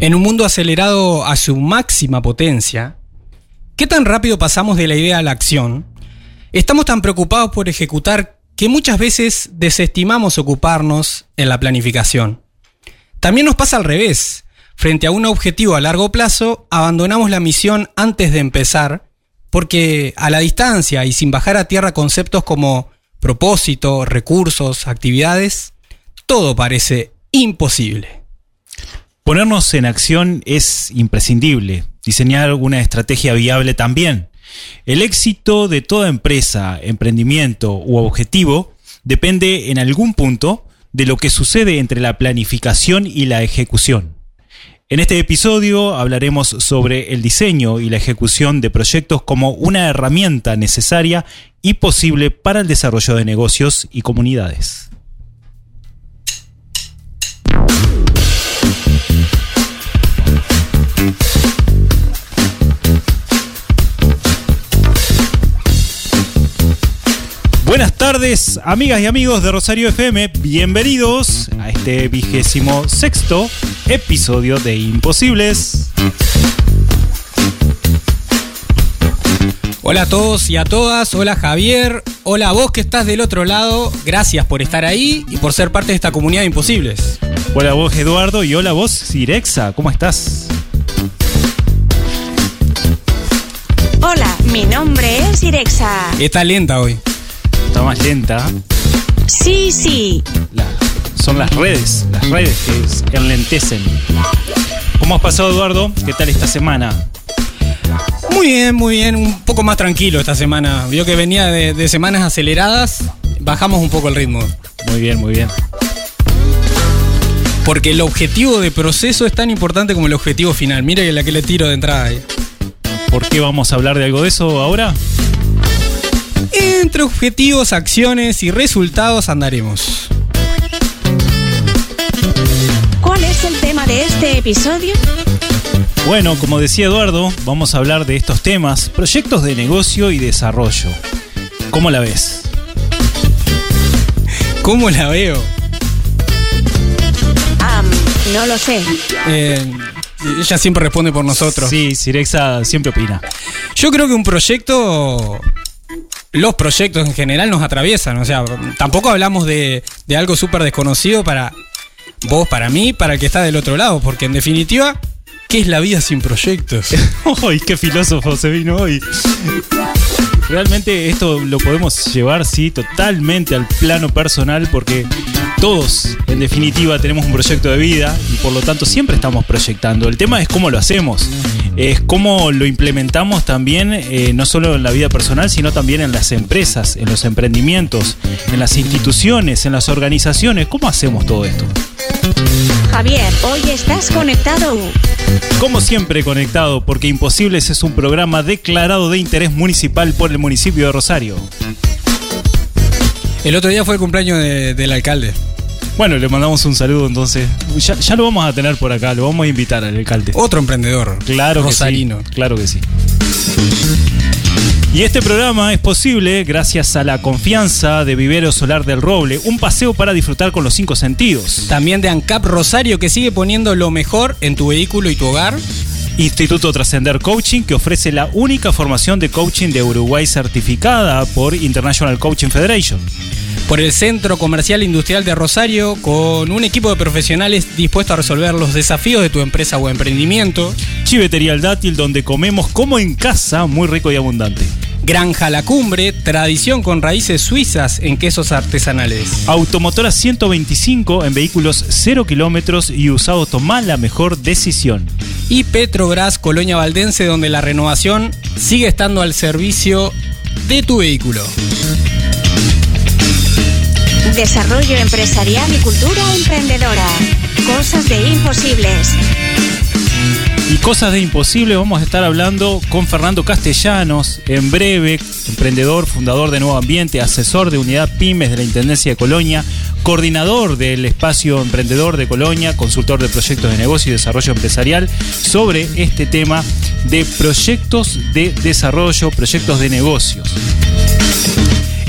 En un mundo acelerado a su máxima potencia, ¿qué tan rápido pasamos de la idea a la acción? Estamos tan preocupados por ejecutar que muchas veces desestimamos ocuparnos en la planificación. También nos pasa al revés. Frente a un objetivo a largo plazo, abandonamos la misión antes de empezar, porque a la distancia y sin bajar a tierra conceptos como propósito, recursos, actividades, todo parece imposible. Ponernos en acción es imprescindible, diseñar una estrategia viable también. El éxito de toda empresa, emprendimiento u objetivo depende en algún punto de lo que sucede entre la planificación y la ejecución. En este episodio hablaremos sobre el diseño y la ejecución de proyectos como una herramienta necesaria y posible para el desarrollo de negocios y comunidades. Buenas tardes, amigas y amigos de Rosario FM. Bienvenidos a este vigésimo sexto episodio de Imposibles. Hola a todos y a todas, hola Javier, hola vos que estás del otro lado, gracias por estar ahí y por ser parte de esta comunidad de imposibles. Hola vos Eduardo y hola vos Sirexa, ¿cómo estás? Mi nombre es Irexa. Está lenta hoy. Está más lenta. Sí, sí. La- son las redes, las redes que enlentecen. ¿Cómo has pasado Eduardo? ¿Qué tal esta semana? Muy bien, muy bien, un poco más tranquilo esta semana. Vio que venía de, de semanas aceleradas, bajamos un poco el ritmo. Muy bien, muy bien. Porque el objetivo de proceso es tan importante como el objetivo final. Mire que la que le tiro de entrada ahí. ¿Por qué vamos a hablar de algo de eso ahora? Entre objetivos, acciones y resultados andaremos. ¿Cuál es el tema de este episodio? Bueno, como decía Eduardo, vamos a hablar de estos temas, proyectos de negocio y desarrollo. ¿Cómo la ves? ¿Cómo la veo? No lo sé. Eh, ella siempre responde por nosotros. Sí, Sirexa siempre opina. Yo creo que un proyecto, los proyectos en general nos atraviesan. O sea, tampoco hablamos de, de algo súper desconocido para vos, para mí, para el que está del otro lado. Porque en definitiva, ¿qué es la vida sin proyectos? ¡Ay, qué filósofo se vino hoy! Realmente esto lo podemos llevar, sí, totalmente al plano personal porque todos, en definitiva, tenemos un proyecto de vida y por lo tanto siempre estamos proyectando. El tema es cómo lo hacemos, es cómo lo implementamos también, eh, no solo en la vida personal, sino también en las empresas, en los emprendimientos, en las instituciones, en las organizaciones. ¿Cómo hacemos todo esto? Javier, hoy estás conectado. Como siempre conectado, porque Imposibles es un programa declarado de interés municipal por el municipio de Rosario. El otro día fue el cumpleaños de- del alcalde. Bueno, le mandamos un saludo entonces. Ya, ya lo vamos a tener por acá, lo vamos a invitar al alcalde. Otro emprendedor. Claro que Rosarino. sí. Claro que sí. Y este programa es posible gracias a la confianza de Vivero Solar del Roble, un paseo para disfrutar con los cinco sentidos. También de ANCAP Rosario que sigue poniendo lo mejor en tu vehículo y tu hogar. Instituto Trascender Coaching, que ofrece la única formación de coaching de Uruguay certificada por International Coaching Federation. Por el Centro Comercial Industrial de Rosario con un equipo de profesionales dispuesto a resolver los desafíos de tu empresa o emprendimiento. Chivetería El Dátil, donde comemos como en casa, muy rico y abundante. Granja La Cumbre, tradición con raíces suizas en quesos artesanales. Automotora 125 en vehículos 0 kilómetros y usado tomá la mejor decisión. Y Petrobras Colonia Valdense, donde la renovación sigue estando al servicio de tu vehículo. Desarrollo empresarial y cultura emprendedora. Cosas de imposibles. Y cosas de imposible, vamos a estar hablando con Fernando Castellanos, en breve, emprendedor, fundador de Nuevo Ambiente, asesor de unidad pymes de la Intendencia de Colonia, coordinador del espacio emprendedor de Colonia, consultor de proyectos de negocio y desarrollo empresarial, sobre este tema de proyectos de desarrollo, proyectos de negocios.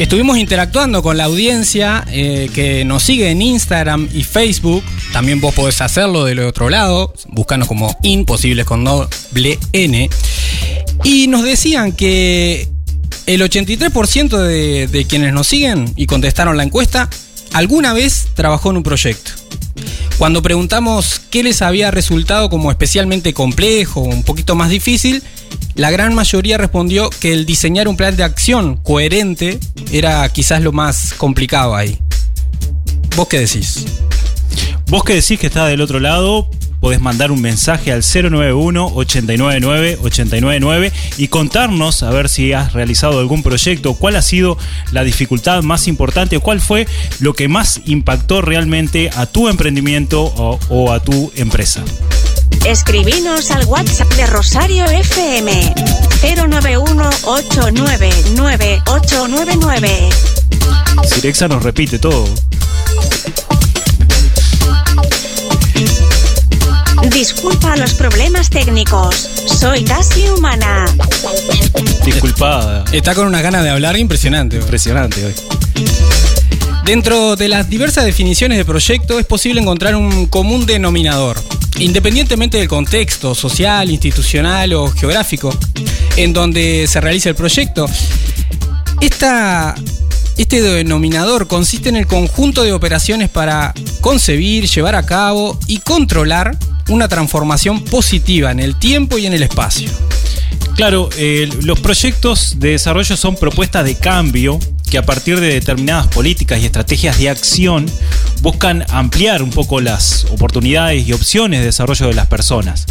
Estuvimos interactuando con la audiencia eh, que nos sigue en Instagram y Facebook. También vos podés hacerlo del otro lado, buscanos como Imposibles con doble N. Y nos decían que el 83% de, de quienes nos siguen y contestaron la encuesta alguna vez trabajó en un proyecto. Cuando preguntamos qué les había resultado como especialmente complejo, un poquito más difícil, la gran mayoría respondió que el diseñar un plan de acción coherente era quizás lo más complicado ahí. ¿Vos qué decís? Vos que decís que está del otro lado, podés mandar un mensaje al 091-899-899 y contarnos a ver si has realizado algún proyecto, cuál ha sido la dificultad más importante, cuál fue lo que más impactó realmente a tu emprendimiento o, o a tu empresa. Escribinos al WhatsApp de Rosario FM 091-899-899. Sirexa nos repite todo. Disculpa los problemas técnicos. Soy casi humana. Disculpada. Está con una gana de hablar impresionante. Impresionante hoy. Dentro de las diversas definiciones de proyecto es posible encontrar un común denominador, independientemente del contexto social, institucional o geográfico en donde se realiza el proyecto. Esta, este denominador consiste en el conjunto de operaciones para concebir, llevar a cabo y controlar una transformación positiva en el tiempo y en el espacio. Claro, eh, los proyectos de desarrollo son propuestas de cambio que a partir de determinadas políticas y estrategias de acción buscan ampliar un poco las oportunidades y opciones de desarrollo de las personas.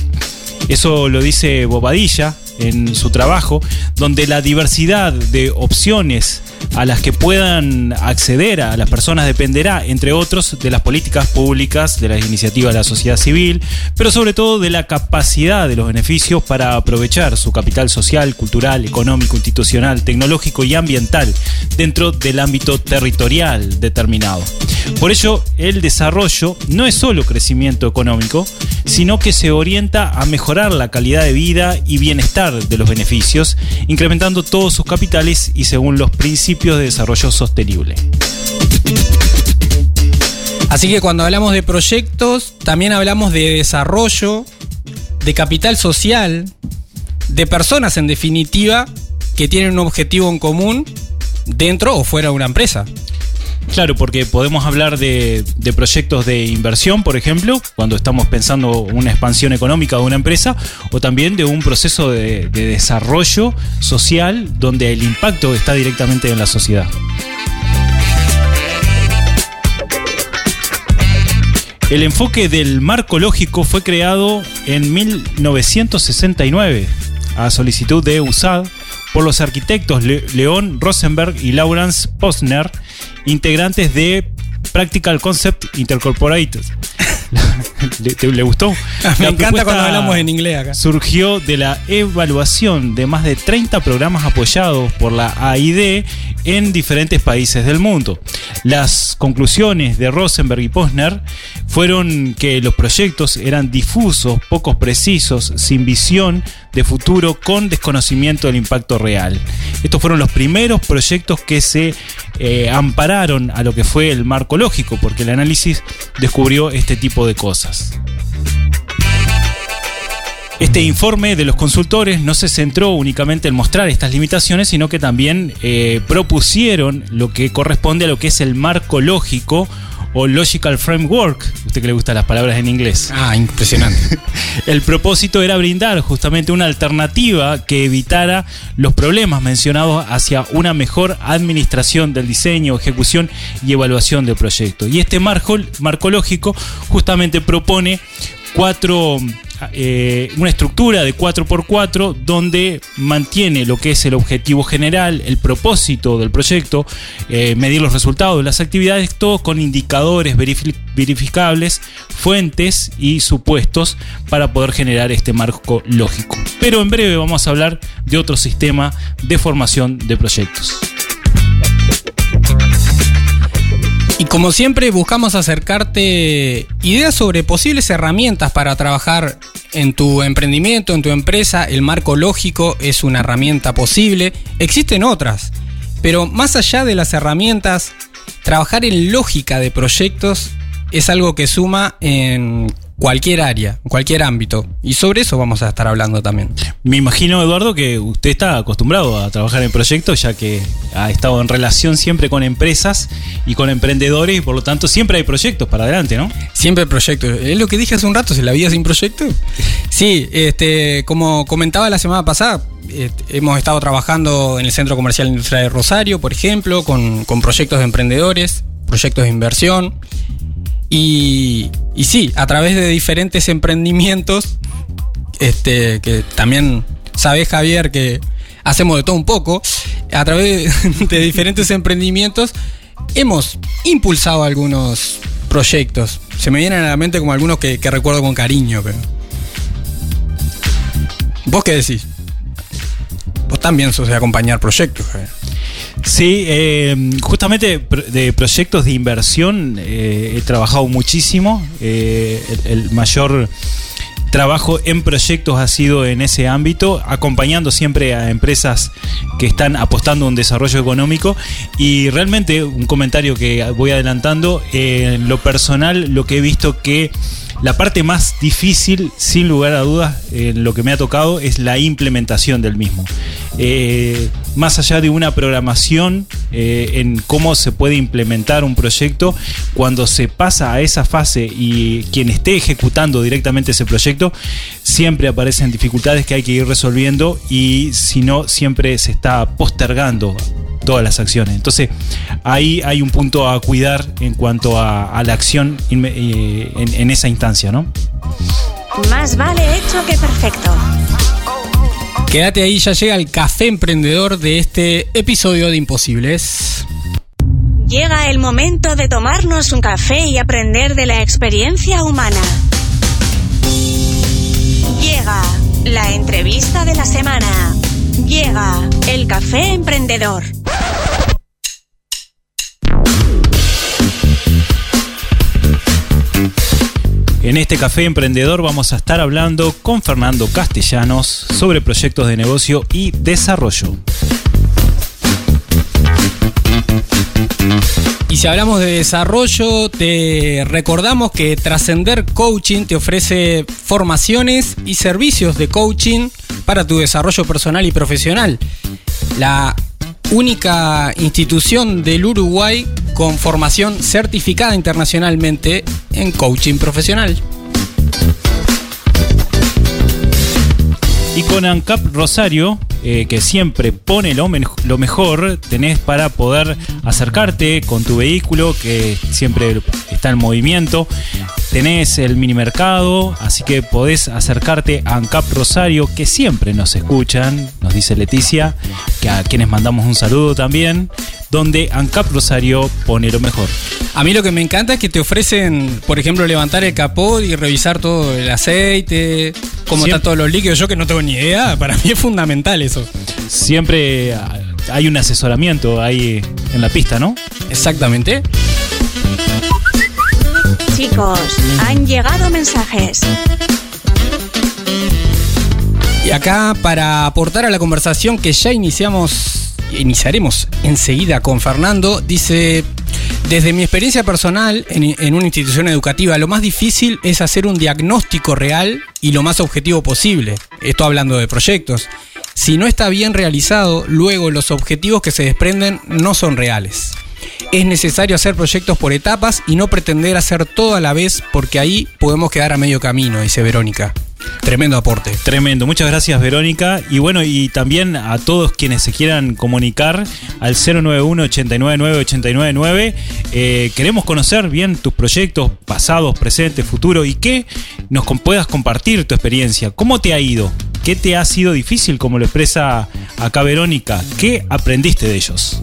Eso lo dice Bobadilla en su trabajo, donde la diversidad de opciones a las que puedan acceder a las personas dependerá, entre otros, de las políticas públicas, de las iniciativas de la sociedad civil, pero sobre todo de la capacidad de los beneficios para aprovechar su capital social, cultural, económico, institucional, tecnológico y ambiental dentro del ámbito territorial determinado. Por ello, el desarrollo no es solo crecimiento económico, sino que se orienta a mejorar la calidad de vida y bienestar de los beneficios, incrementando todos sus capitales y según los principios de desarrollo sostenible. Así que cuando hablamos de proyectos, también hablamos de desarrollo, de capital social, de personas en definitiva que tienen un objetivo en común dentro o fuera de una empresa. Claro, porque podemos hablar de, proyectos de inversión, por ejemplo, cuando estamos pensando una expansión económica de una empresa, o también de un proceso de, de desarrollo social donde el impacto está directamente en la sociedad. El enfoque del marco lógico fue creado en 1969 a solicitud de USAD por los arquitectos Le León Rosenberg y Lawrence Posner, integrantes de Practical Concept Intercorporated. ¿Le, te, ¿Le, gustó? Me la encanta cuando hablamos en inglés acá. Surgió de la evaluación de más de 30 programas apoyados por la AID en diferentes países del mundo. Las conclusiones de Rosenberg y Posner fueron que los proyectos eran difusos, pocos precisos, sin visión de futuro, con desconocimiento del impacto real. Estos fueron los primeros proyectos que se eh, ampararon a lo que fue el marco lógico, porque el análisis descubrió este tipo de cosas. Este informe de los consultores no se centró únicamente en mostrar estas limitaciones, sino que también eh, propusieron lo que corresponde a lo que es el marco lógico o Logical Framework, usted que le gustan las palabras en inglés. Ah, impresionante. El propósito era brindar justamente una alternativa que evitara los problemas mencionados hacia una mejor administración del diseño, ejecución y evaluación del proyecto. Y este marco, marco lógico justamente propone cuatro eh, una estructura de 4x4 donde mantiene lo que es el objetivo general, el propósito del proyecto, eh, medir los resultados de las actividades, todo con indicadores verificables, fuentes y supuestos para poder generar este marco lógico. Pero en breve vamos a hablar de otro sistema de formación de proyectos. Como siempre buscamos acercarte ideas sobre posibles herramientas para trabajar en tu emprendimiento, en tu empresa. El marco lógico es una herramienta posible. Existen otras Pero más allá de las herramientas, trabajar en lógica de proyectos es algo que suma en cualquier área, cualquier ámbito. Y sobre eso vamos a estar hablando también. Me imagino, Eduardo, que usted está acostumbrado a trabajar en proyectos, ya que ha estado en relación siempre con empresas y con emprendedores, y por lo tanto siempre hay proyectos para adelante, ¿no? Siempre proyectos. Es lo que dije hace un rato, si la vida sin proyecto. Sí, este, como comentaba la semana pasada, hemos estado trabajando en el Centro Comercial Industrial de Rosario, por ejemplo, con, con proyectos de emprendedores, proyectos de inversión. Y, y sí, a través de diferentes emprendimientos, este, que también sabes, Javier, que hacemos de todo un poco, a través de diferentes emprendimientos, hemos impulsado algunos proyectos. Se me vienen a la mente como algunos que, que recuerdo con cariño, pero. ¿Vos qué decís? Vos también sos de acompañar proyectos, Javier. Sí, eh, justamente de proyectos de inversión eh, he trabajado muchísimo. Eh, el, mayor trabajo en proyectos ha sido en ese ámbito, acompañando siempre a empresas que están apostando a un desarrollo económico. Y realmente, un comentario que voy adelantando, eh, en lo personal, lo que he visto que la parte más difícil, sin lugar a dudas, en lo que me ha tocado es la implementación del mismo. Eh, más allá de una programación eh, en cómo se puede implementar un proyecto, cuando se pasa a esa fase y quien esté ejecutando directamente ese proyecto, siempre aparecen dificultades que hay que ir resolviendo y si no, siempre se está postergando todas las acciones. Entonces, ahí hay un punto a cuidar en cuanto a, a la acción eh, en, en esa instancia, ¿no? Más vale hecho que perfecto. Quédate ahí, ya llega el café emprendedor de este episodio de Imposibles. Llega el momento de tomarnos un café y aprender de la experiencia humana. Llega la entrevista de la semana. Llega el café emprendedor. En este café emprendedor vamos a estar hablando con Fernando Castellanos sobre proyectos de negocio y desarrollo. Y si hablamos de desarrollo, te recordamos que Trascender Coaching te ofrece formaciones y servicios de coaching para tu desarrollo personal y profesional. La única institución del Uruguay con formación certificada internacionalmente en coaching profesional. Y con ANCAP Rosario, eh, que siempre pone lo, men- lo mejor, tenés para poder acercarte con tu vehículo, que siempre está en movimiento. Tenés el mini mercado, así que podés acercarte a ANCAP Rosario, que siempre nos escuchan, nos dice Leticia, que a quienes mandamos un saludo también, donde ANCAP Rosario pone lo mejor. A mí lo que me encanta es que te ofrecen, por ejemplo, levantar el capó y revisar todo el aceite, cómo Siempre- están todos los líquidos. Yo que no tengo ni idea, para mí es fundamental eso. Siempre ah, hay un asesoramiento ahí en la pista, ¿no? Exactamente. Chicos, han llegado mensajes. Y acá para aportar a la conversación que ya iniciamos, iniciaremos enseguida con Fernando, dice, desde mi experiencia personal en, en una institución educativa, lo más difícil es hacer un diagnóstico real y lo más objetivo posible. Esto hablando de proyectos. Si no está bien realizado, luego los objetivos que se desprenden no son reales. Es necesario hacer proyectos por etapas y no pretender hacer todo a la vez porque ahí podemos quedar a medio camino, dice Verónica. Tremendo aporte. Tremendo, muchas gracias Verónica. Y bueno, y también a todos quienes se quieran comunicar al 091-899-899. Eh, queremos conocer bien tus proyectos pasados, presentes, futuros y que nos puedas compartir tu experiencia. ¿Cómo te ha ido? ¿Qué te ha sido difícil, como lo expresa acá Verónica? ¿Qué aprendiste de ellos?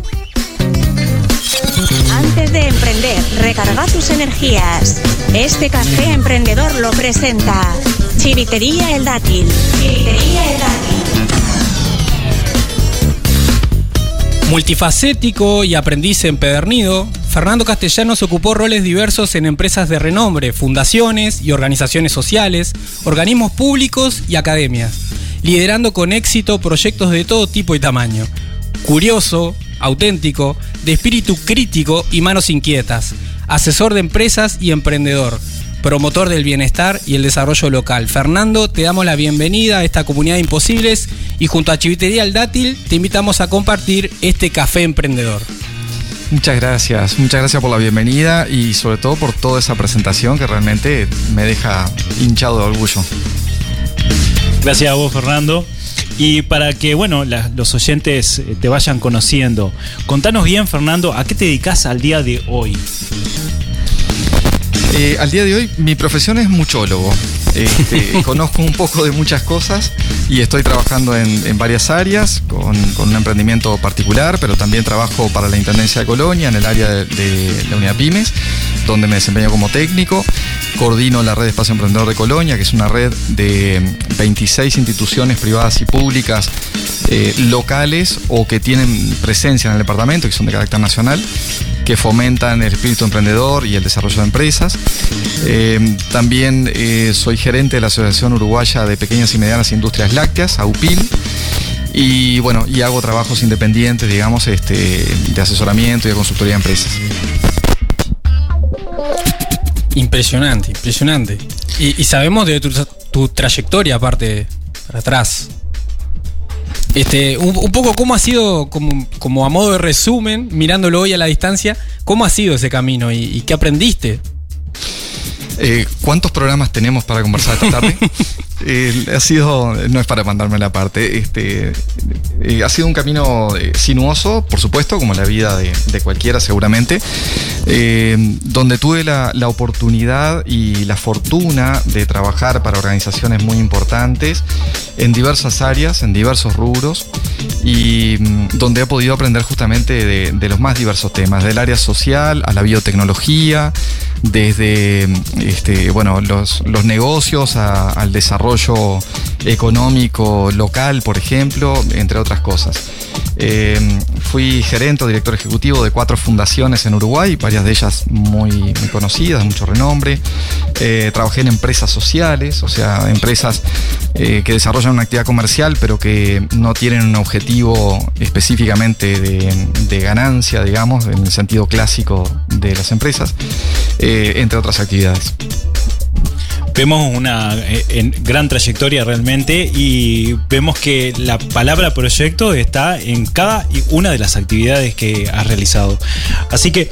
De emprender, recarga tus energías. Este café emprendedor lo presenta Chivitería El Dátil. Chivitería El Dátil. Multifacético y aprendiz empedernido, Fernando Castellanos ocupó roles diversos en empresas de renombre, fundaciones y organizaciones sociales, organismos públicos y academias, liderando con éxito proyectos de todo tipo y tamaño. Curioso, auténtico, de espíritu crítico y manos inquietas, asesor de empresas y emprendedor, promotor del bienestar y el desarrollo local. Fernando, te damos la bienvenida a esta comunidad de imposibles y junto a Chivitería El Dátil te invitamos a compartir este café emprendedor. Muchas gracias, muchas gracias por la bienvenida y sobre todo por toda esa presentación que realmente me deja hinchado de orgullo. Gracias a vos, Fernando. Y para que, bueno, los oyentes eh, te vayan conociendo, contanos bien, Fernando, ¿a qué te dedicas al día de hoy? Eh, al día de hoy mi profesión es muchólogo. Este, conozco un poco de muchas cosas y estoy trabajando en, en varias áreas con, con un emprendimiento particular, pero también trabajo para la Intendencia de Colonia en el área de, de la unidad Pymes, donde me desempeño como técnico. Coordino la red de Espacio Emprendedor de Colonia, que es una red de 26 instituciones privadas y públicas eh, locales o que tienen presencia en el departamento, que son de carácter nacional, que fomentan el espíritu emprendedor y el desarrollo de empresas. Eh, también eh, soy gerente de la Asociación Uruguaya de Pequeñas y Medianas Industrias Lácteas, AUPIL. Y bueno, y hago trabajos independientes, digamos, este, de asesoramiento y de consultoría de empresas. Impresionante, impresionante. Y, sabemos de tu, tu trayectoria aparte para atrás. Este, un, poco cómo ha sido, como, como a modo de resumen, mirándolo hoy a la distancia, cómo ha sido ese camino y qué aprendiste. Eh, ¿Cuántos programas tenemos para conversar esta tarde? Eh, ha sido, no es para mandarme la parte, este, eh, ha sido un camino sinuoso, por supuesto, como la vida de, de cualquiera seguramente, donde tuve la, la oportunidad y la fortuna de trabajar para organizaciones muy importantes en diversas áreas, en diversos rubros, y mm, donde he podido aprender justamente de, de los más diversos temas, del área social a la biotecnología, desde este, bueno, los, los negocios al desarrollo económico local, por ejemplo, entre otras cosas. Eh, fui gerente o director ejecutivo de cuatro fundaciones en Uruguay, varias de ellas muy, muy conocidas, mucho renombre. Eh, trabajé en empresas sociales, o sea, empresas eh, que desarrollan una actividad comercial, pero que no tienen un objetivo específicamente de ganancia, digamos, en el sentido clásico de las empresas, eh, entre otras actividades. Vemos una eh, en- gran trayectoria realmente y vemos que la palabra proyecto está en cada una de las actividades que has realizado. Así que,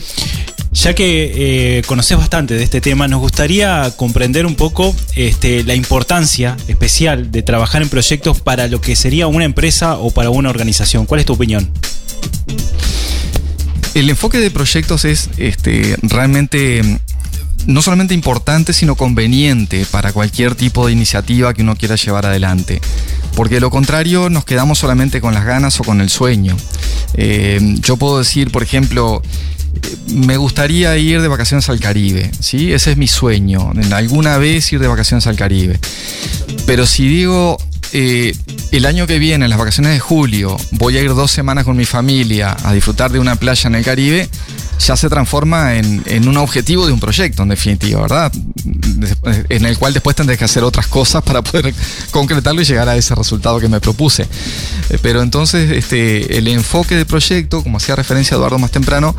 ya que eh, conoces bastante de este tema, nos gustaría comprender un poco este, la importancia especial de trabajar en proyectos para lo que sería una empresa o para una organización. ¿Cuál es tu opinión? El enfoque de proyectos es este, realmente no solamente importante, sino conveniente para cualquier tipo de iniciativa que uno quiera llevar adelante. Porque de lo contrario nos quedamos solamente con las ganas o con el sueño. Eh, yo puedo decir, por ejemplo, eh, me gustaría ir de vacaciones al Caribe, ¿sí? Ese es mi sueño, alguna vez ir de vacaciones al Caribe. Pero si digo, eh, el año que viene, en las vacaciones de julio, voy a ir dos semanas con mi familia a disfrutar de una playa en el Caribe, ya se transforma en, en un objetivo de un proyecto, en definitiva, ¿verdad? En el cual después tendré que hacer otras cosas para poder concretarlo y llegar a ese resultado que me propuse. Eh, Pero entonces, este, el enfoque de proyecto, como hacía referencia Eduardo más temprano,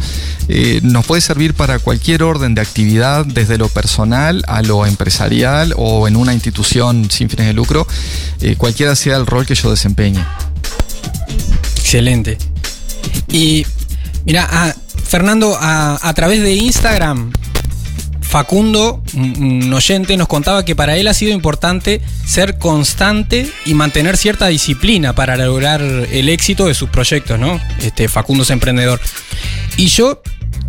eh, nos puede servir para cualquier orden de actividad, desde lo personal a lo empresarial o en una institución sin fines de lucro, cualquiera sea el rol que yo desempeñe. Excelente. Y mira, a- Fernando, a, a través de Instagram, Facundo, un, un oyente, nos contaba que para él ha sido importante ser constante y mantener cierta disciplina para lograr el éxito de sus proyectos, ¿no? Este, Facundo es emprendedor. Y yo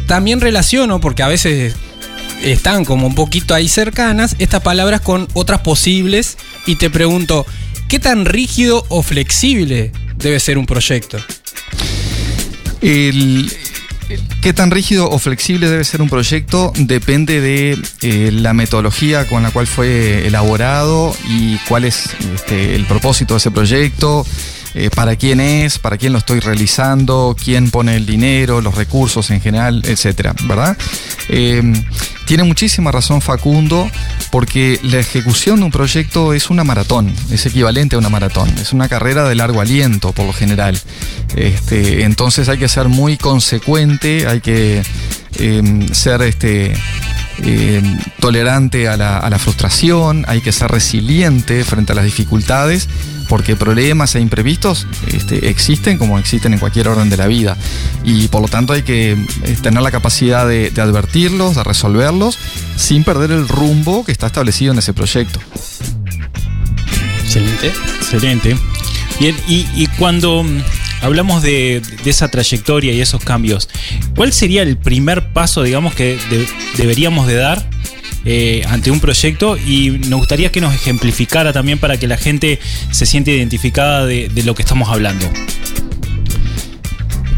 también relaciono, porque a veces están como un poquito ahí cercanas, estas palabras con otras posibles y te pregunto, ¿qué tan rígido o flexible debe ser un proyecto? El, ¿Qué tan rígido o flexible debe ser un proyecto? Depende de eh, la metodología con la cual fue elaborado y cuál es este, el propósito de ese proyecto, eh, para quién es, para quién lo estoy realizando, quién pone el dinero, los recursos en general, etcétera, ¿verdad? Eh, tiene muchísima razón Facundo, porque la ejecución de un proyecto es una maratón, es equivalente a una maratón, es una carrera de largo aliento por lo general. Este, entonces hay que ser muy consecuente, hay que em, ser este, em, tolerante a la, a la frustración, hay que ser resiliente frente a las dificultades porque problemas e imprevistos este, existen como existen en cualquier orden de la vida. Y por lo tanto hay que eh, tener la capacidad de, de advertirlos, de resolverlos, sin perder el rumbo que está establecido en ese proyecto. Excelente. Excelente. Bien, y, y cuando mm, hablamos de, de esa trayectoria y esos cambios, ¿cuál sería el primer paso, digamos, que de- deberíamos de dar eh, ante un proyecto? Y nos gustaría que nos ejemplificara también para que la gente se siente identificada de, de lo que estamos hablando.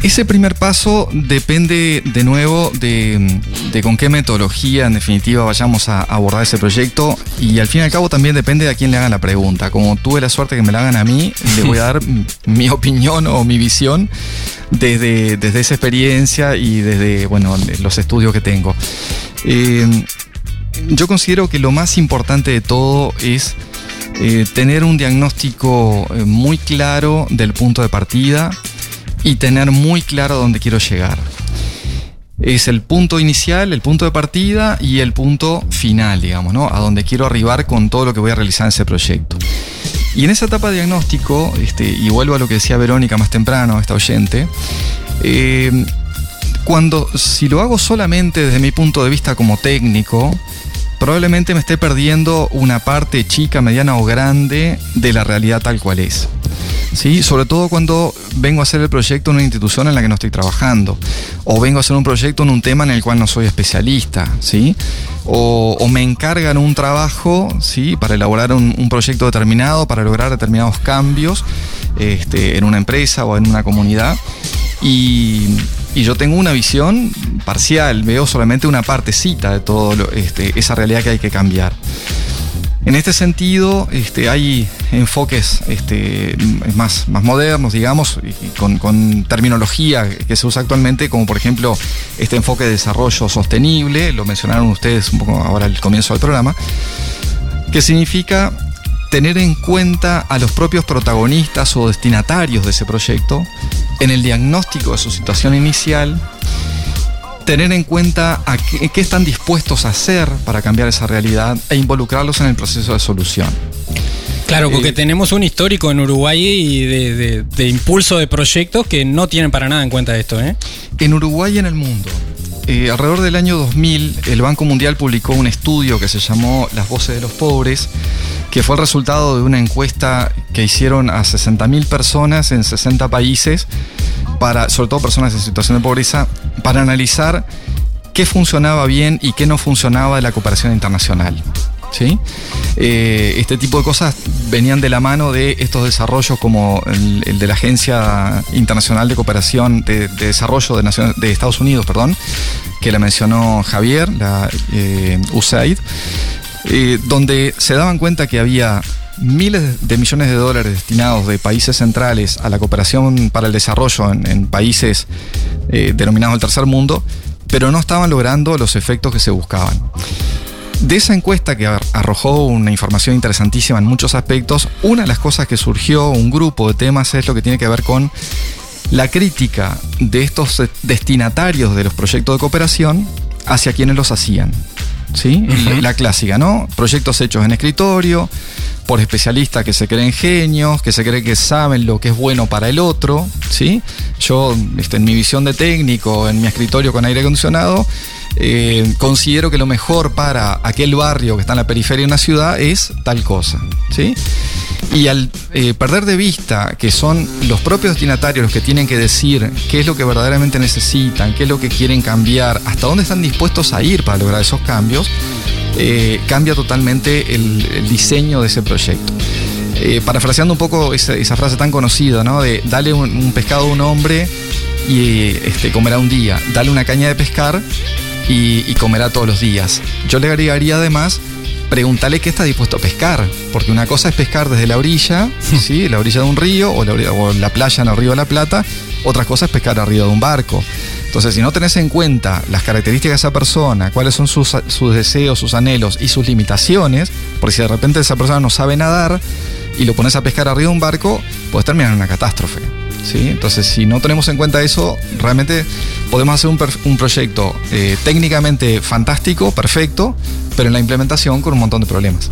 Ese primer paso depende de nuevo de, de con qué metodología en definitiva vayamos a abordar ese proyecto y al fin y al cabo también depende de a quién le hagan la pregunta. Como tuve la suerte que me la hagan a mí, le voy a dar mi opinión o mi visión desde, desde esa experiencia y desde bueno, los estudios que tengo. Eh, yo considero que lo más importante de todo es eh, tener un diagnóstico eh, muy claro del punto de partida y tener muy claro dónde quiero llegar. Es el punto inicial, el punto de partida y el punto final, digamos, ¿no? A donde quiero arribar con todo lo que voy a realizar en ese proyecto. Y en esa etapa de diagnóstico, este, y vuelvo a lo que decía Verónica más temprano, esta oyente, eh, cuando si lo hago solamente desde mi punto de vista como técnico, probablemente me esté perdiendo una parte chica, mediana o grande de la realidad tal cual es. ¿Sí? Sobre todo cuando vengo a hacer el proyecto en una institución en la que no estoy trabajando, o vengo a hacer un proyecto en un tema en el cual no soy especialista, ¿sí? o, me encargan un trabajo ¿sí? para elaborar un, proyecto determinado, para lograr determinados cambios este, en una empresa o en una comunidad. Y, yo tengo una visión parcial, veo solamente una partecita de todo lo- este, esa realidad que hay que cambiar. En este sentido, este, hay enfoques este, más, modernos, digamos, con, con terminología que se usa actualmente, como por ejemplo este enfoque de desarrollo sostenible, lo mencionaron ustedes un poco ahora al comienzo del programa, que significa tener en cuenta a los propios protagonistas o destinatarios de ese proyecto en el diagnóstico de su situación inicial, tener en cuenta a qué, qué están dispuestos a hacer para cambiar esa realidad e involucrarlos en el proceso de solución. Claro, porque Eh, tenemos un histórico en Uruguay y de, de- de impulso de proyectos que no tienen para nada en cuenta esto, ¿eh? En Uruguay y en el mundo. Eh, alrededor del año 2000, el Banco Mundial publicó un estudio que se llamó Las voces de los pobres, que fue el resultado de una encuesta que hicieron a 60.000 personas en 60 países, para, sobre todo personas en situación de pobreza, para analizar qué funcionaba bien y qué no funcionaba de la cooperación internacional. ¿sí? Eh, este tipo de cosas venían de la mano de estos desarrollos como el, de la Agencia Internacional de Cooperación de, de Desarrollo de, Naciones- de Estados Unidos, perdón, que la mencionó Javier, la eh, USAID, eh, donde se daban cuenta que había miles de millones de dólares destinados de países centrales a la cooperación para el desarrollo en, países eh, denominados el tercer mundo, pero no estaban logrando los efectos que se buscaban. De esa encuesta que ar- arrojó una información interesantísima en muchos aspectos, una de las cosas que surgió, un grupo de temas, es lo que tiene que ver con la crítica de estos eh, destinatarios de los proyectos de cooperación hacia quienes los hacían. ¿Sí? La- La clásica, ¿no? Proyectos hechos en escritorio, por especialistas que se creen genios, que se creen que saben lo que es bueno para el otro, ¿sí? Yo, este, en mi visión de técnico, en mi escritorio con aire acondicionado, eh, considero que lo mejor para aquel barrio que está en la periferia de una ciudad es tal cosa, ¿sí? Y al eh, perder de vista que son los propios destinatarios los que tienen que decir qué es lo que verdaderamente necesitan, qué es lo que quieren cambiar, hasta dónde están dispuestos a ir para lograr esos cambios, eh, cambia totalmente el, diseño de ese proyecto. Eh, parafraseando un poco esa, frase tan conocida, ¿no? De dale un, un pescado a un hombre y este, comerá un día, dale una caña de pescar y, y comerá todos los días. Yo le agregaría además, preguntarle qué está dispuesto a pescar, porque una cosa es pescar desde la orilla, ¿sí? la orilla de un río o la, orilla- o la playa en el río de la Plata, otra cosa es pescar arriba de un barco. Entonces, si no tenés en cuenta las características de esa persona, cuáles son sus, sus deseos, sus anhelos y sus limitaciones, porque si de repente esa persona no sabe nadar y lo pones a pescar arriba de un barco, puedes terminar en una catástrofe. ¿Sí? Entonces, si no tenemos en cuenta eso, realmente podemos hacer un, proyecto eh, técnicamente fantástico, perfecto, pero en la implementación con un montón de problemas.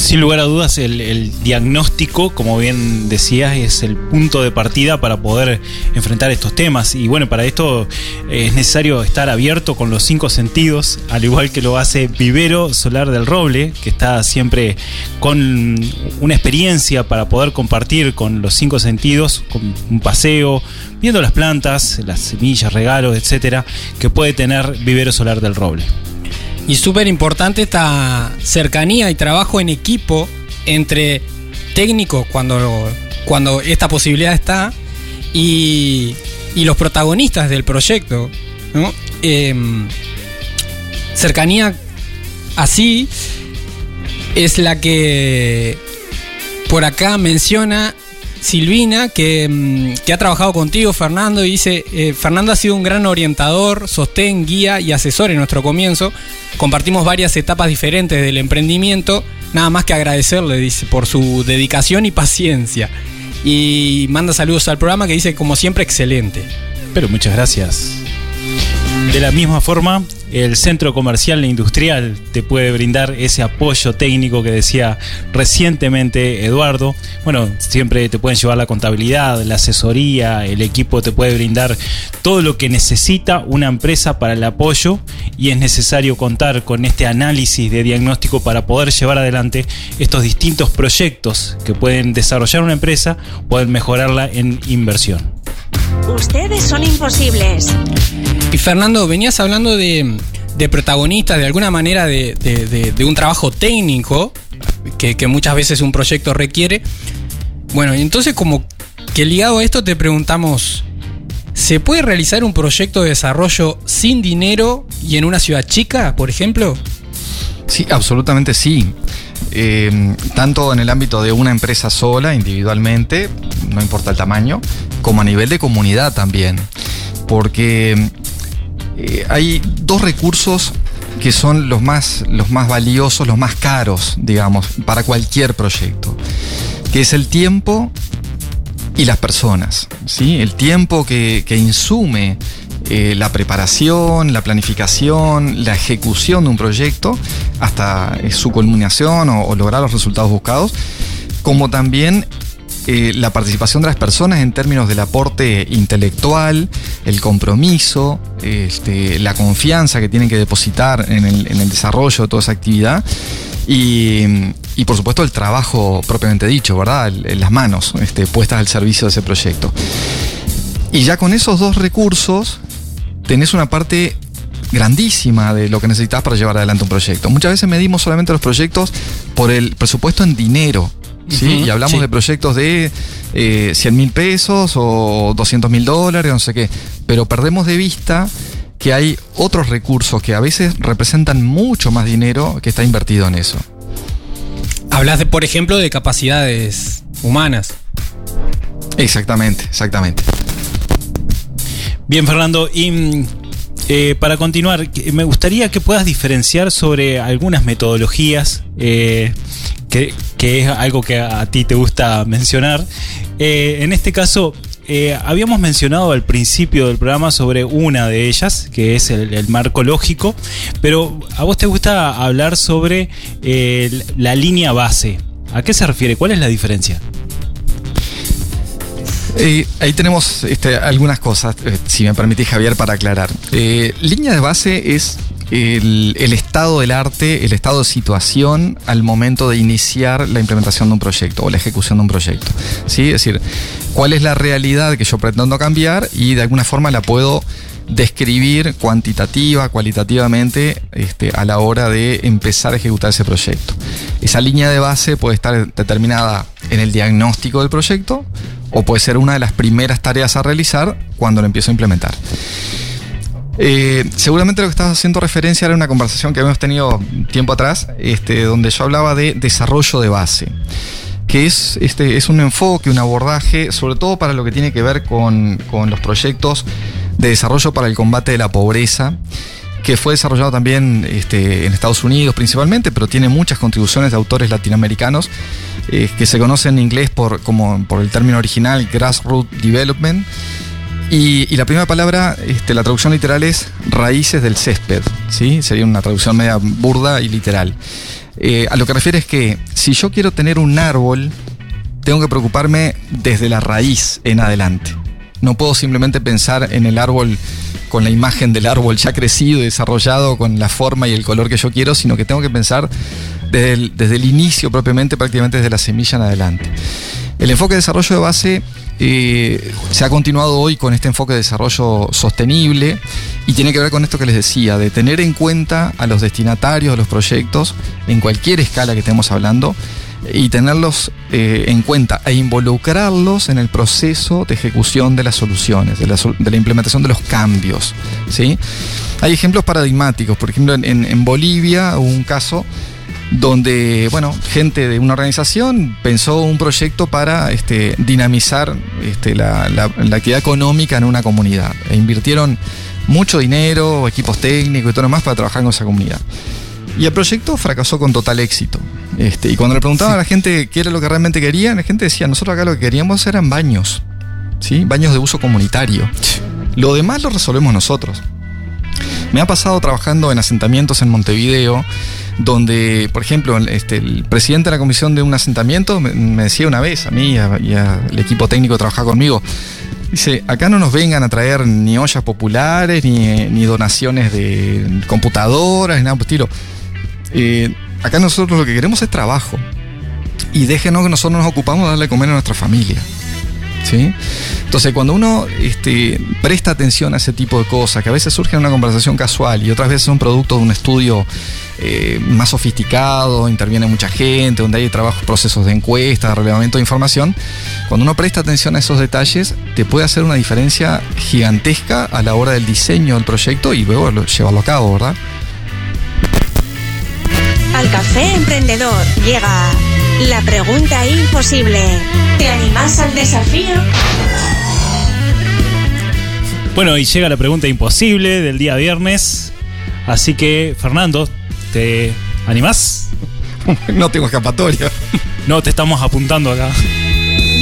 Sin lugar a dudas, el, diagnóstico, como bien decías, es el punto de partida para poder enfrentar estos temas. Y bueno, para esto es necesario estar abierto con los cinco sentidos, al igual que lo hace Vivero Solar del Roble, que está siempre con una experiencia para poder compartir con los cinco sentidos, con un paseo, viendo las plantas, las semillas, regalos, etcétera, que puede tener Vivero Solar del Roble. Y súper importante esta cercanía y trabajo en equipo entre técnicos cuando, cuando esta posibilidad está y, y los protagonistas del proyecto. ¿no? Eh, cercanía así es la que por acá menciona Silvina, que, que, ha trabajado contigo, Fernando, y dice, eh, Fernando ha sido un gran orientador, sostén, guía y asesor en nuestro comienzo. Compartimos varias etapas diferentes del emprendimiento. Nada más que agradecerle, dice, por su dedicación y paciencia. Y manda saludos al programa que dice, como siempre, excelente. Pero muchas gracias. De la misma forma, el centro comercial e industrial te puede brindar ese apoyo técnico que decía recientemente Eduardo. Bueno, siempre te pueden llevar la contabilidad, la asesoría, el equipo te puede brindar todo lo que necesita una empresa para el apoyo y es necesario contar con este análisis de diagnóstico para poder llevar adelante estos distintos proyectos que pueden desarrollar una empresa, pueden mejorarla en inversión. Ustedes son imposibles. Y Fernando, venías hablando de, de protagonistas, de alguna manera de, de, un trabajo técnico que, que, muchas veces un proyecto requiere. Bueno, entonces como que ligado a esto te preguntamos, ¿se puede realizar un proyecto de desarrollo sin dinero y en una ciudad chica, por ejemplo? Sí, absolutamente sí. Eh, tanto en el ámbito de una empresa sola, individualmente, no importa el tamaño, como a nivel de comunidad también. Porque eh, hay dos recursos que son los más, los más valiosos, los más caros, digamos, para cualquier proyecto, que es el tiempo y las personas. ¿sí? El tiempo que, que insume eh, la preparación, la planificación, la ejecución de un proyecto hasta eh, su culminación o, o, lograr los resultados buscados, como también eh, la participación de las personas en términos del aporte intelectual, el compromiso, este, la confianza que tienen que depositar en el, desarrollo de toda esa actividad. Y, por supuesto el trabajo propiamente dicho, ¿verdad? Las manos este, puestas al servicio de ese proyecto. Y ya con esos dos recursos tenés una parte grandísima de lo que necesitas para llevar adelante un proyecto. Muchas veces medimos solamente los proyectos por el presupuesto en dinero. ¿Sí? Uh -huh, y hablamos sí. de proyectos de eh, 100 mil pesos o 200 mil dólares, no sé qué. Pero perdemos de vista que hay otros recursos que a veces representan mucho más dinero que está invertido en eso. Hablas, de, por ejemplo, de capacidades humanas. Exactamente, exactamente. Bien, Fernando, y eh, para continuar, me gustaría que puedas diferenciar sobre algunas metodologías, eh, que, que, es algo que a ti te gusta mencionar. Eh, en este caso, habíamos mencionado al principio del programa sobre una de ellas, que es el, marco lógico, pero a vos te gusta hablar sobre la línea base. ¿A qué se refiere? ¿Cuál es la diferencia? Eh, ahí tenemos este, algunas cosas, eh, si me permitís Javier, para aclarar. Eh, línea de base es el, estado del arte, el estado de situación al momento de iniciar la implementación de un proyecto o la ejecución de un proyecto. ¿sí? Es decir, cuál es la realidad que yo pretendo cambiar y de alguna forma la puedo describir cuantitativa, cualitativamente este, a la hora de empezar a ejecutar ese proyecto. Esa línea de base puede estar determinada en el diagnóstico del proyecto o puede ser una de las primeras tareas a realizar cuando lo empiezo a implementar. Eh, seguramente lo que estás haciendo referencia era una conversación que habíamos tenido tiempo atrás, este, donde yo hablaba de desarrollo de base, que es, este, es un enfoque, un abordaje, sobre todo para lo que tiene que ver con, con los proyectos de desarrollo para el combate de la pobreza que fue desarrollado también este, en Estados Unidos principalmente, pero tiene muchas contribuciones de autores latinoamericanos eh, que se conocen en inglés por, como, por el término original Grassroots Development. Y, la primera palabra, este, la traducción literal es raíces del césped, ¿sí? sería una traducción media burda y literal. Eh, a lo que refiere es que si yo quiero tener un árbol, tengo que preocuparme desde la raíz en adelante. No puedo simplemente pensar en el árbol con la imagen del árbol ya crecido y desarrollado, con la forma y el color que yo quiero, sino que tengo que pensar desde el, desde el inicio propiamente, prácticamente desde la semilla en adelante. El enfoque de desarrollo de base eh, se ha continuado hoy con este enfoque de desarrollo sostenible y tiene que ver con esto que les decía, de tener en cuenta a los destinatarios de los proyectos en cualquier escala que estemos hablando y tenerlos eh, en cuenta e involucrarlos en el proceso de ejecución de las soluciones, de la, implementación de los cambios. ¿sí? Hay ejemplos paradigmáticos, por ejemplo, en, Bolivia hubo un caso donde, bueno, gente de una organización pensó un proyecto para este, dinamizar este, la, la, actividad económica en una comunidad. E invirtieron mucho dinero, equipos técnicos y todo lo demás para trabajar con esa comunidad. Y el proyecto fracasó con total éxito. Este, y cuando le preguntaban a la gente qué era lo que realmente querían, la gente decía, nosotros acá lo que queríamos eran baños, ¿sí? baños de uso comunitario. Lo demás lo resolvemos nosotros. Me ha pasado trabajando en asentamientos en Montevideo, donde, por ejemplo, este, el presidente de la comisión de un asentamiento me, decía una vez a mí y, al equipo técnico que trabaja conmigo, Dice, acá no nos vengan a traer ni ollas populares, ni, ni donaciones de computadoras, ni nada por estilo. Eh, acá nosotros lo que queremos es trabajo. Y déjenos que nosotros nos ocupamos de darle comer a nuestra familia. ¿Sí? Entonces, cuando uno este, presta atención a ese tipo de cosas, que a veces surge en una conversación casual y otras veces son producto de un estudio eh, más sofisticado, interviene mucha gente, donde hay trabajos, procesos de encuesta, de relevamiento de información, cuando uno presta atención a esos detalles, te puede hacer una diferencia gigantesca a la hora del diseño del proyecto y luego llevarlo a cabo, ¿verdad? Al café emprendedor llega la pregunta imposible. ¿Te animas al desafío? Bueno, y llega la pregunta imposible del día viernes. Así que, Fernando, ¿te animás? no tengo escapatoria. No, te estamos apuntando acá.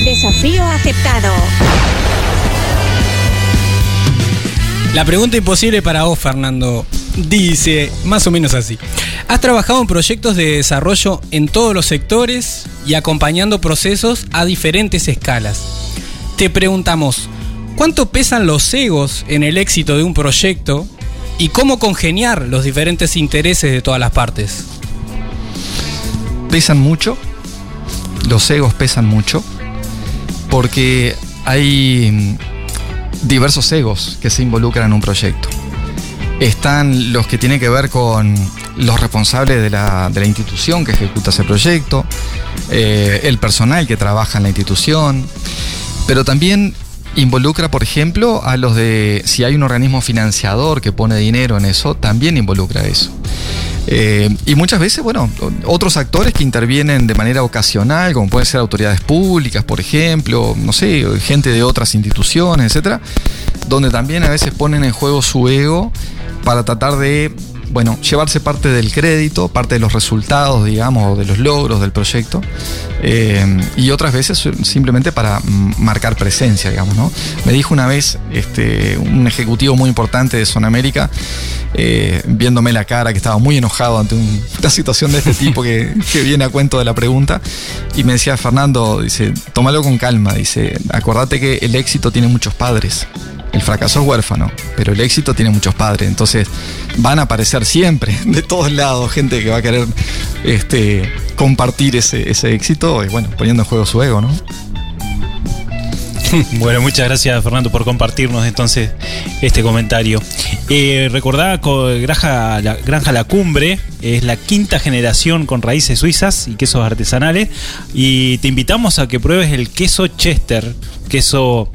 Desafío aceptado. La pregunta imposible para vos, Fernando, dice más o menos así. Has trabajado en proyectos de desarrollo en todos los sectores y acompañando procesos a diferentes escalas. Te preguntamos, ¿cuánto pesan los egos en el éxito de un proyecto y cómo congeniar los diferentes intereses de todas las partes? Pesan mucho, los egos pesan mucho, porque hay diversos egos que se involucran en un proyecto. Están los que tienen que ver con los responsables de la, institución que ejecuta ese proyecto, eh, el personal que trabaja en la institución, pero también involucra, por ejemplo, a los de, si hay un organismo financiador que pone dinero en eso, también involucra eso. Eh, y muchas veces, bueno, otros actores que intervienen de manera ocasional, como pueden ser autoridades públicas, por ejemplo, no sé, gente de otras instituciones, etcétera, donde también a veces ponen en juego su ego para tratar de bueno, llevarse parte del crédito, parte de los resultados, digamos, de los logros del proyecto, eh, y otras veces simplemente para marcar presencia, digamos, ¿no? Me dijo una vez este, un ejecutivo muy importante de Zona América, eh, viéndome la cara, que estaba muy enojado ante una situación de este tipo que, que, viene a cuento de la pregunta, y me decía, Fernando, dice, tómalo con calma, dice, acordate que el éxito tiene muchos padres. El fracaso es huérfano, pero el éxito tiene muchos padres. Entonces van a aparecer siempre, de todos lados, gente que va a querer este, compartir ese, éxito y bueno, poniendo en juego su ego, ¿no? Bueno, muchas gracias Fernando por compartirnos entonces este comentario. Eh, recordá Granja la, Granja la Cumbre es la quinta generación con raíces suizas y quesos artesanales y te invitamos a que pruebes el queso Chester, queso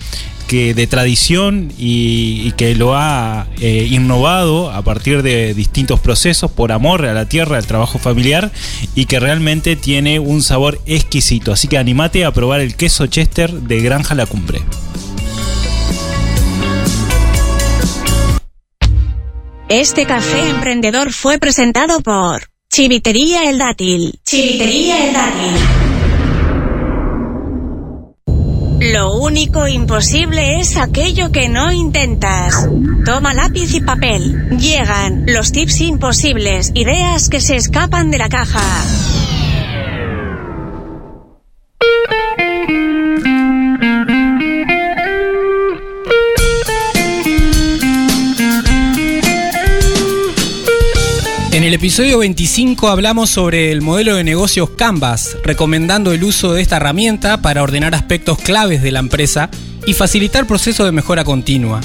de tradición y, que lo ha eh, innovado a partir de distintos procesos por amor a la tierra, al trabajo familiar y que realmente tiene un sabor exquisito. Así que animate a probar el queso Chester de Granja La Cumbre. Este café emprendedor fue presentado por Chivitería El Dátil. Chivitería El Dátil. Lo único imposible es aquello que no intentas. Toma lápiz y papel. Llegan los tips imposibles, ideas que se escapan de la caja. El episodio 25 hablamos sobre el modelo de negocios Canvas, recomendando el uso de esta herramienta para ordenar aspectos claves de la empresa y facilitar procesos de mejora continua.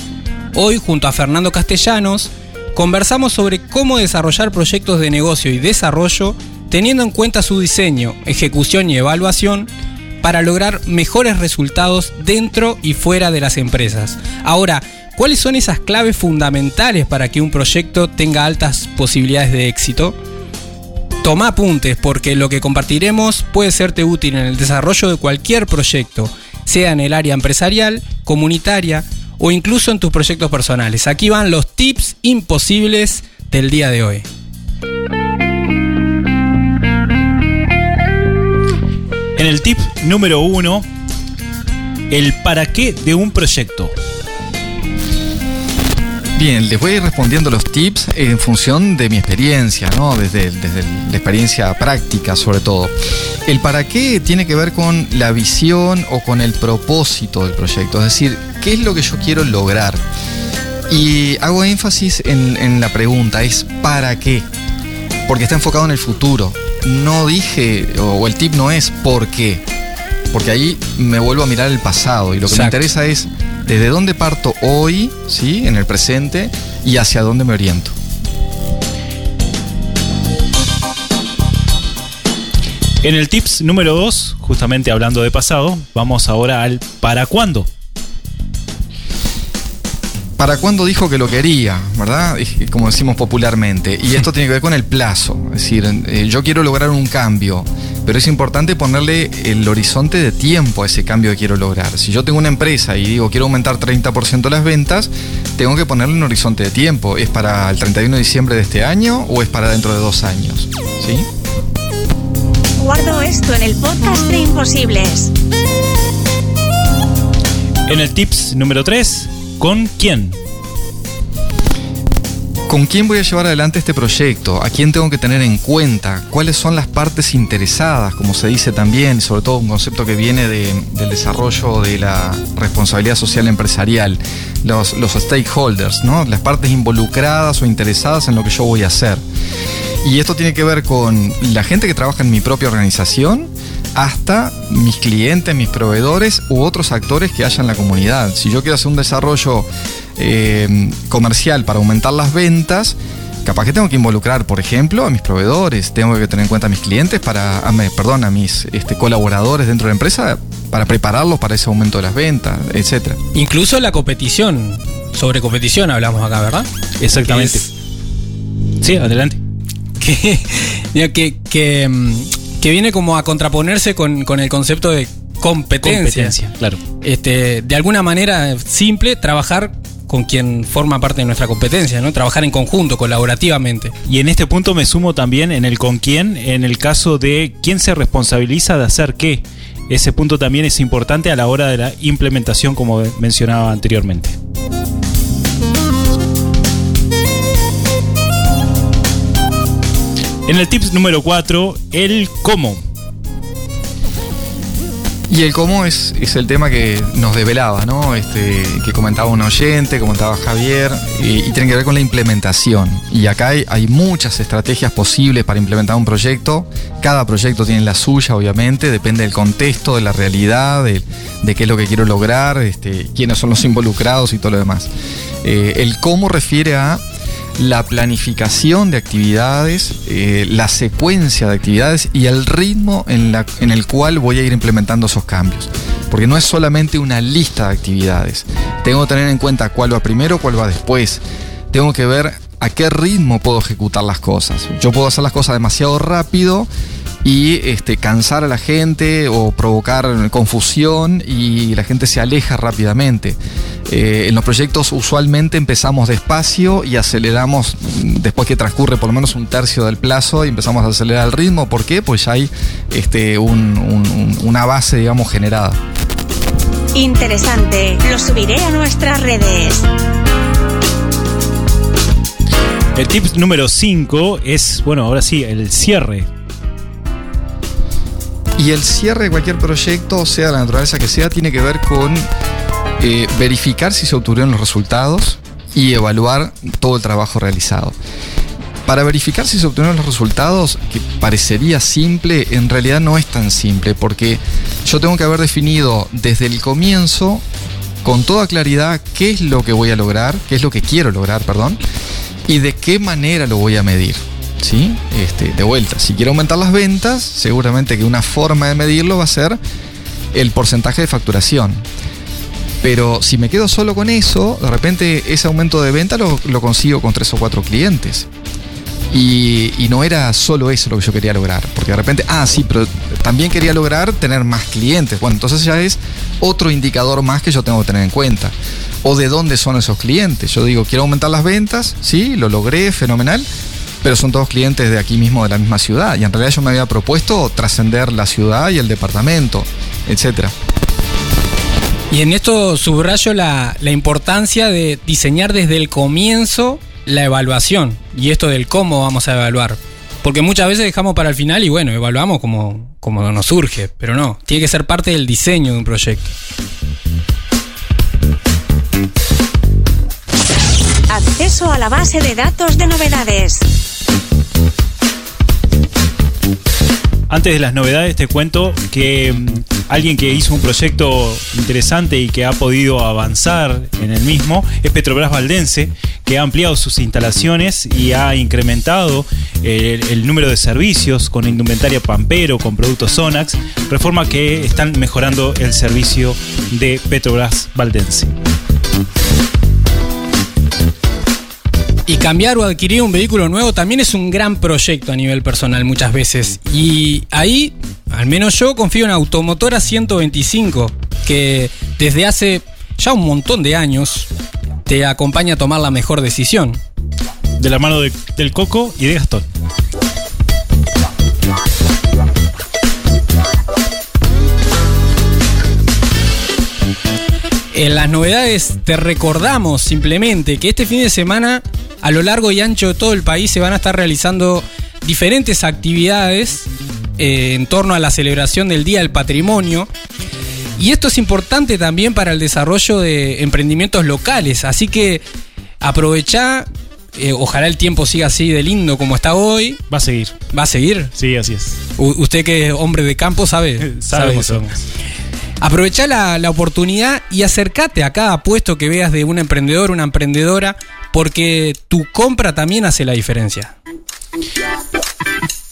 Hoy, junto a Fernando Castellanos, conversamos sobre cómo desarrollar proyectos de negocio y desarrollo teniendo en cuenta su diseño, ejecución y evaluación para lograr mejores resultados dentro y fuera de las empresas. Ahora, ¿cuáles son esas claves fundamentales para que un proyecto tenga altas posibilidades de éxito? Toma apuntes porque lo que compartiremos puede serte útil en el desarrollo de cualquier proyecto, sea en el área empresarial, comunitaria o incluso en tus proyectos personales. Aquí van los tips imposibles del día de hoy. En el tip número uno, el para qué de un proyecto. Bien, les voy a ir respondiendo los tips en función de mi experiencia, ¿no? Desde, desde la experiencia práctica, sobre todo. El para qué tiene que ver con la visión o con el propósito del proyecto, es decir, ¿qué es lo que yo quiero lograr? Y hago énfasis en, en la pregunta, es ¿para qué? Porque está enfocado en el futuro. No dije, o el tip no es ¿por qué? Porque ahí me vuelvo a mirar el pasado y lo que me interesa es desde dónde parto hoy, ¿sí? En el presente y hacia dónde me oriento. En el tips número 2, justamente hablando de pasado, vamos ahora al para cuándo. ¿Para cuándo dijo que lo quería? ¿Verdad? Y- Como decimos popularmente. Y esto tiene que ver con el plazo. Es decir, eh, yo quiero lograr un cambio, pero es importante ponerle el horizonte de tiempo a ese cambio que quiero lograr. Si yo tengo una empresa y digo quiero aumentar 30% las ventas, tengo que ponerle un horizonte de tiempo. ¿Es para el 31 de diciembre de este año o es para dentro de dos años? ¿Sí? Guardo esto en el podcast de Imposibles. En el tips número 3, ¿con quién? ¿Con quién voy a llevar adelante este proyecto? ¿A quién tengo que tener en cuenta? ¿Cuáles son las partes interesadas, como se dice también, sobre todo un concepto que viene de- del desarrollo de la responsabilidad social empresarial? Los, los stakeholders, ¿no? Las partes involucradas o interesadas en lo que yo voy a hacer. Y esto tiene que ver con la gente que trabaja en mi propia organización hasta mis clientes, mis proveedores u otros actores que haya en la comunidad. Si yo quiero hacer un desarrollo eh, comercial para aumentar las ventas, capaz que tengo que involucrar, por ejemplo, a mis proveedores, tengo que tener en cuenta a mis clientes, para, a perdón, a mis este, colaboradores dentro de la empresa para prepararlos para ese aumento de las ventas, etcétera. Incluso la competición. Sobre competición hablamos acá, ¿verdad? Exactamente. Es- Sí, adelante. que, que, que, mm, que viene como a contraponerse con, con el concepto de competencia. Competencia, claro. Este, de alguna manera simple, trabajar con quien forma parte de nuestra competencia, ¿no? Trabajar en conjunto, colaborativamente. Y en este punto me sumo también en el con quién, en el caso de quién se responsabiliza de hacer qué. Ese punto también es importante a la hora de la implementación, como mencionaba anteriormente. En el tips número 4, el cómo. Y el cómo es, es el tema que nos develaba, ¿no? Este, que comentaba un oyente, comentaba Javier, y, tiene que ver con la implementación. Y acá hay, hay muchas estrategias posibles para implementar un proyecto. Cada proyecto tiene la suya, obviamente, depende del contexto, de la realidad, de, de qué es lo que quiero lograr, este, quiénes son los involucrados y todo lo demás. Eh, el cómo refiere a la planificación de actividades, eh, la secuencia de actividades y el ritmo en, en el cual voy a ir implementando esos cambios. Porque no es solamente una lista de actividades. Tengo que tener en cuenta cuál va primero, cuál va después. Tengo que ver a qué ritmo puedo ejecutar las cosas. Yo puedo hacer las cosas demasiado rápido y este, cansar a la gente o provocar confusión y la gente se aleja rápidamente. Eh, en los proyectos usualmente empezamos despacio y aceleramos después que transcurre por lo menos un tercio del plazo y empezamos a acelerar el ritmo. ¿Por qué? Pues ya hay este, una base, digamos, generada. Interesante, lo subiré a nuestras redes. El tip número 5 es, bueno, ahora sí, el cierre. Y el cierre de cualquier proyecto, sea la naturaleza que sea, tiene que ver con eh, verificar si se obtuvieron los resultados y evaluar todo el trabajo realizado. Para verificar si se obtuvieron los resultados, que parecería simple, en realidad no es tan simple, porque yo tengo que haber definido desde el comienzo, con toda claridad, qué es lo que voy a lograr, qué es lo que quiero lograr, perdón, y de qué manera lo voy a medir. ¿Sí? Este, de vuelta, si quiero aumentar las ventas, seguramente que una forma de medirlo va a ser el porcentaje de facturación. Pero si me quedo solo con eso, de repente ese aumento de venta lo, consigo con tres o cuatro clientes. Y, y, no era solo eso lo que yo quería lograr. Porque de repente, ah, sí, pero también quería lograr tener más clientes. Bueno, entonces ya es otro indicador más que yo tengo que tener en cuenta o de dónde son esos clientes. Yo digo, quiero aumentar las ventas, sí, lo logré, fenomenal, pero son todos clientes de aquí mismo, de la misma ciudad. Y en realidad yo me había propuesto trascender la ciudad y el departamento, etcétera. Y en esto subrayo la, la importancia de diseñar desde el comienzo la evaluación y esto del cómo vamos a evaluar. Porque muchas veces dejamos para el final y bueno, evaluamos como, como nos surge, pero no, tiene que ser parte del diseño de un proyecto. Acceso a la base de datos de novedades. Antes de las novedades te cuento que mm, alguien que hizo un proyecto interesante y que ha podido avanzar en el mismo es Petrobras Valdense, que ha ampliado sus instalaciones y ha incrementado el, el número de servicios con indumentaria Pampero, con productos Sonax, reforma que están mejorando el servicio de Petrobras Valdense. Y cambiar o adquirir un vehículo nuevo también es un gran proyecto a nivel personal muchas veces. Y ahí, al menos yo confío en Automotora 125, que desde hace ya un montón de años te acompaña a tomar la mejor decisión. De la mano del Coco y de Gastón. En las novedades te recordamos simplemente que este fin de semana a lo largo y ancho de todo el país se van a estar realizando diferentes actividades eh, en torno a la celebración del Día del Patrimonio. Y esto es importante también para el desarrollo de emprendimientos locales. Así que aprovecha, eh, ojalá el tiempo siga así de lindo como está hoy. Va a seguir. ¿Va a seguir? Sí, así es. usted que es hombre de campo sabe. sabe eso. Aprovecha la, la, oportunidad y acércate a cada puesto que veas de un emprendedor, una emprendedora, porque tu compra también hace la diferencia.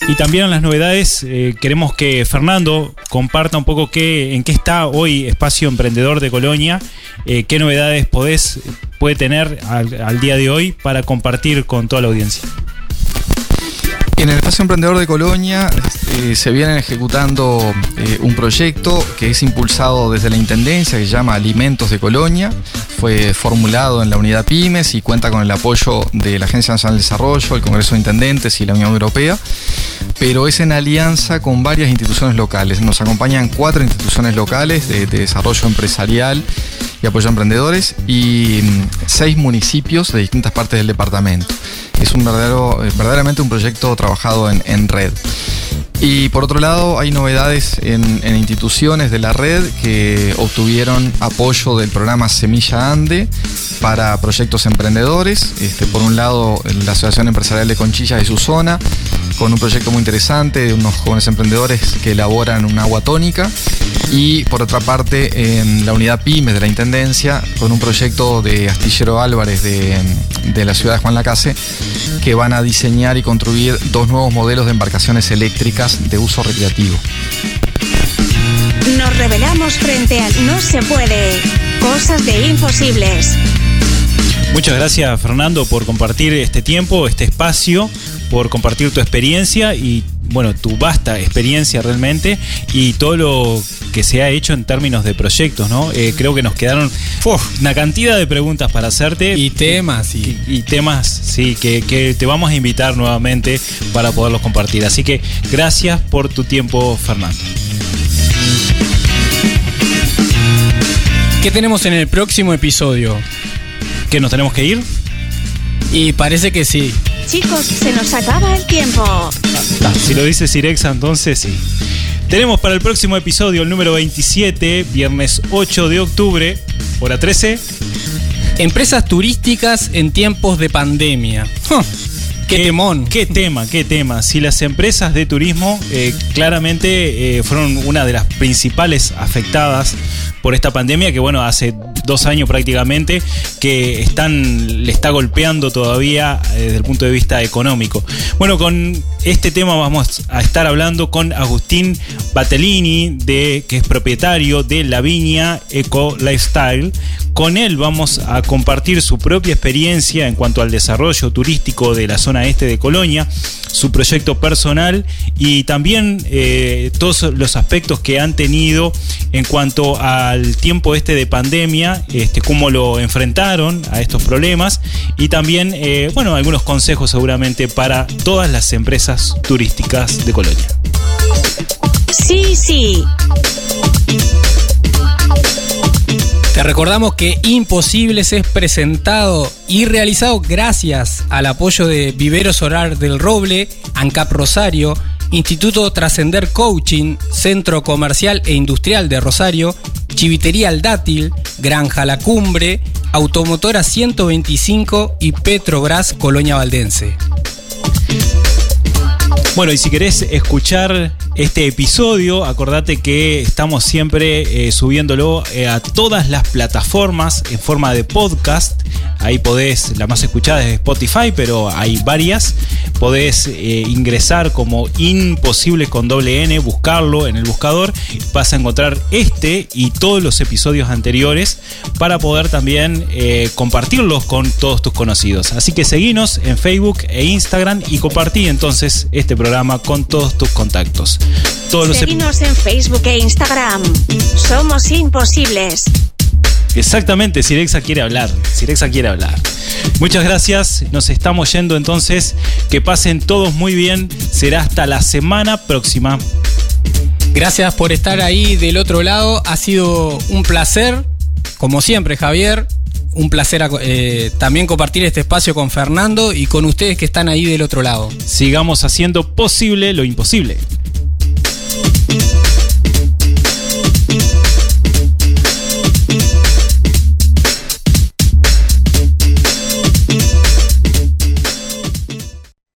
Y también en las novedades eh, queremos que Fernando comparta un poco qué, en qué está hoy Espacio Emprendedor de Colonia, eh, qué novedades puede tener al día de hoy para compartir con toda la audiencia. En el espacio emprendedor de Colonia eh, se viene ejecutando eh, un proyecto que es impulsado desde la Intendencia que se llama Alimentos de Colonia. Fue formulado en la unidad Pymes y cuenta con el apoyo de la Agencia Nacional de Desarrollo, el Congreso de Intendentes y la Unión Europea, pero es en alianza con varias instituciones locales. Nos acompañan cuatro instituciones locales de, de desarrollo empresarial y apoyo a emprendedores y mm, seis municipios de distintas partes del departamento es un verdadero, eh, verdaderamente un proyecto trabajado en, en red. Y por otro lado, hay novedades en, instituciones de la red que obtuvieron apoyo del programa Semilla Ande para proyectos emprendedores. Este, por un lado, la Asociación Empresarial de Conchillas de su zona, con un proyecto muy interesante de unos jóvenes emprendedores que elaboran una agua tónica. Y por otra parte, en la unidad PYME de la Intendencia, con un proyecto de Astillero Álvarez de, de la ciudad de Juan Lacase, que van a diseñar y construir dos nuevos modelos de embarcaciones eléctricas de uso recreativo. Nos revelamos frente al no se puede, cosas de imposibles. Muchas gracias Fernando por compartir este tiempo, este espacio, por compartir tu experiencia y bueno, tu vasta experiencia realmente y todo lo que se ha hecho en términos de proyectos, ¿no? Eh, creo que nos quedaron una cantidad de preguntas para hacerte. Y temas, y, y temas, sí, que, que te vamos a invitar nuevamente para poderlos compartir. Así que gracias por tu tiempo, Fernando. ¿Qué tenemos en el próximo episodio? ¿Que nos tenemos que ir? Y parece que sí. Chicos, se nos acaba el tiempo. Ah, si lo dice Sirexa, entonces sí. Tenemos para el próximo episodio, el número 27, viernes 8 de octubre, hora 13. Empresas turísticas en tiempos de pandemia. Huh, ¡Qué, temón! ¡Qué tema, qué tema! Si las empresas de turismo eh, claramente eh, fueron una de las principales afectadas por esta pandemia que, bueno, hace dos años prácticamente que están, le está golpeando todavía eh, desde el punto de vista económico. Bueno, con este tema vamos a estar hablando con Agustín Batellini, de, que es propietario de La Viña Eco Lifestyle. Con él vamos a compartir su propia experiencia en cuanto al desarrollo turístico de la zona este de Colonia, su proyecto personal y también eh, todos los aspectos que han tenido en cuanto al tiempo este de pandemia, este, cómo lo enfrentaron a estos problemas y también, eh, bueno, algunos consejos seguramente para todas las empresas turísticas de Colonia. Sí, sí. Te recordamos que Imposibles es presentado y realizado gracias al apoyo de Viveros Orar del Roble, ANCAP Rosario, Instituto Trascender Coaching, Centro Comercial e Industrial de Rosario, Chivitería El Dátil, Granja La Cumbre, Automotora 125 y Petrobras Colonia Valdense. Bueno, y si querés escuchar este episodio, acordate que estamos siempre eh, subiéndolo eh, a todas las plataformas en forma de podcast. Ahí podés, la más escuchada es Spotify, pero hay varias. Podés eh, ingresar como Imposible con doble N, buscarlo en el buscador. Vas a encontrar este y todos los episodios anteriores para poder también compartirlos con todos tus conocidos. Así que seguinos en Facebook e Instagram y compartí entonces este programa con todos tus contactos. Todos los Seguinos en Facebook e Instagram. Somos imposibles. Exactamente, Sirexa quiere hablar. Sirexa quiere hablar. Muchas gracias. Nos estamos yendo entonces. Que pasen todos muy bien. Será hasta la semana próxima. Gracias por estar ahí del otro lado. Ha sido un placer. Como siempre, Javier. Un placer eh, también compartir este espacio con Fernando y con ustedes que están ahí del otro lado. Sigamos haciendo posible lo imposible.